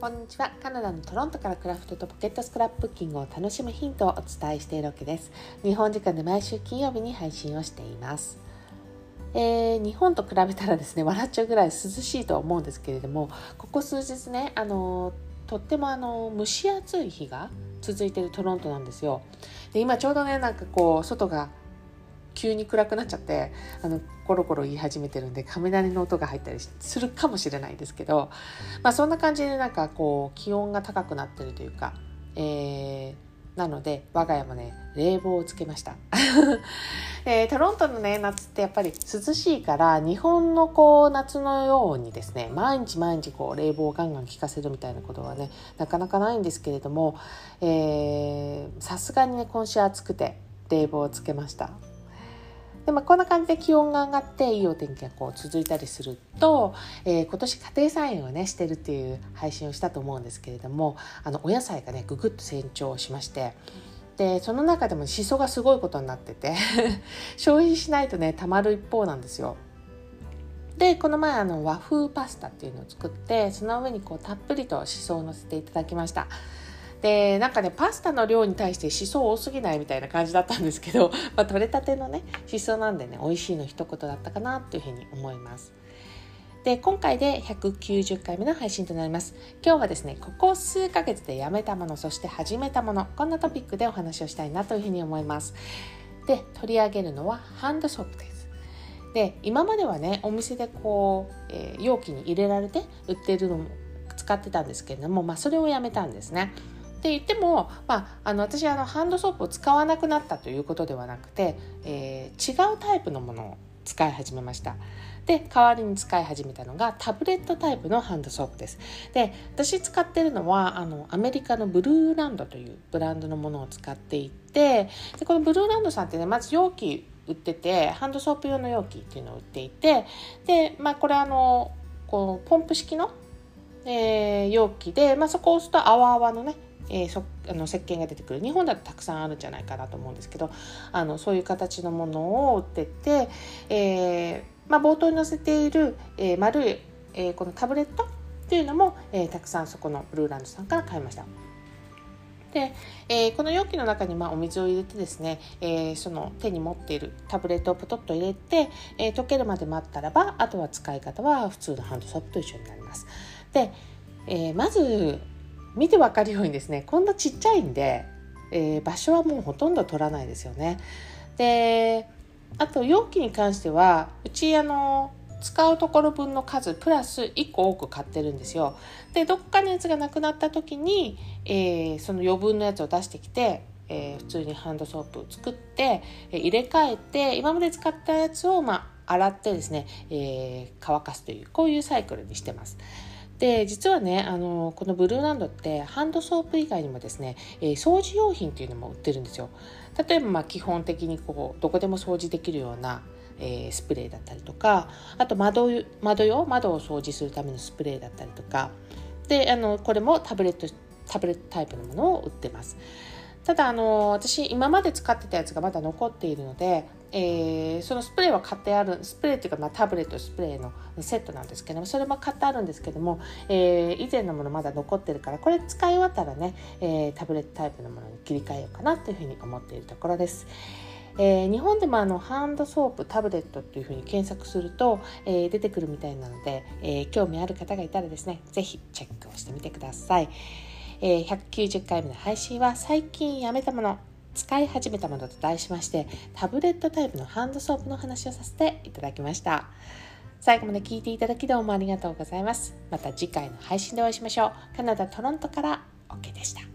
こんにちは。カナダのトロントからクラフトとポケットスクラップクッキングを楽しむヒントをお伝えしているわけです。日本時間で毎週金曜日に配信をしています。えー、日本と比べたらですね笑っちゃうぐらい涼しいと思うんですけれどもここ数日ねあのとってもあの蒸し暑い日が続いているトロントなんですよ。で今ちょうどねなんかこう外が急に暗くなっちゃってあのコロコロ言い始めてるんで雷の音が入ったりするかもしれないですけど、まあ、そんな感じでなんかこう気温が高くなってるというか、えー、なので我が家もね冷房をつけました、えー、トロントのね夏ってやっぱり涼しいから日本のこう夏のようにですね毎日毎日こう冷房をガンガン効かせるみたいなことはねなかなかないんですけれどもさすがにね今週暑くて冷房をつけました。でまあ、こんな感じで気温が上がっていいお天気がこう続いたりすると、えー、今年家庭菜園をねしてるっていう配信をしたと思うんですけれどもあのお野菜がねぐぐっと成長しましてでその中でもしそがすごいことになってて 消費しないとねたまる一方なんですよ。でこの前あの和風パスタっていうのを作ってその上にこうたっぷりとしそをのせていただきました。でなんかねパスタの量に対してしそ多すぎないみたいな感じだったんですけど、まあ、取れたてのねしそなんでね美味しいの一言だったかなっていうふうに思います。で今回で190回目の配信となります。今日はですねここ数ヶ月でやめたものそして始めたものこんなトピックでお話をしたいなというふうに思います。で取り上げるのはハンドソープです。で今まではねお店でこう、えー、容器に入れられて売ってるのも使ってたんですけれども、まあ、それをやめたんですね。って言っても、まあ、あの私あのハンドソープを使わなくなったということではなくて、えー、違うタイプのものを使い始めました。で代わりに使い始めたのがタブレットタイプのハンドソープです。で私使ってるのはあのアメリカのブルーランドというブランドのものを使っていてでこのブルーランドさんってねまず容器売っててハンドソープ用の容器っていうのを売っていてでまあこれあのこうポンプ式の、えー、容器で、まあ、そこを押すと泡泡のねえー、そあの石鹸が出てくる日本だとたくさんあるんじゃないかなと思うんですけどあのそういう形のものを売ってて、えまあ、冒頭に載せている、え、丸い、え、このタブレットっていうのも、え、たくさんそこのブルーランドさんから買いました。で、えー、この容器の中にまあお水を入れてですね、えー、その手に持っているタブレットをポトッと入れて、えー、溶けるまで待ったらばあとは使い方は普通のハンドソープと一緒になります。で、え、まず見て分かるようにですねこんなちっちゃいんで、えー、場所はもうほとんど取らないですよね。であと容器に関してはうちあの使うところ分の数プラス1個多く買ってるんですよ。でどっかのやつがなくなった時に、えー、その余分のやつを出してきて、えー、普通にハンドソープを作って、えー、入れ替えて今まで使ったやつを、まあ、洗ってですね、え乾かすというこういうサイクルにしてます。で実はねあのこのブルーランドってハンドソープ以外にもですね、えー、掃除用品っていうのも売ってるんですよ。例えばま基本的にこうどこでも掃除できるようなえ、スプレーだったりとかあと窓窓用窓を掃除するためのスプレーだったりとか。であのこれもタブレットタブレットタイプのものを売ってます。ただあの私今まで使ってたやつがまだ残っているのでえー、そのスプレーは買ってあるスプレーっていうか、まあ、タブレットスプレーのセットなんですけどもそれも買ってあるんですけども、えー、以前のものまだ残ってるからこれ使い終わったらね、えー、タブレットタイプのものに切り替えようかなというふうに思っているところです。えー、日本でもあのハンドソープタブレットっていうふうに検索すると、えー、出てくるみたいなので、えー、興味ある方がいたらですね是非チェックをしてみてください。えー、190回目の配信は最近やめたもの使い始めたものと題しましてタブレットタイプのハンドソープの話をさせていただきました。最後まで聞いていただきどうもありがとうございます。また次回の配信でお会いしましょう。カナダ・トロントから OK でした。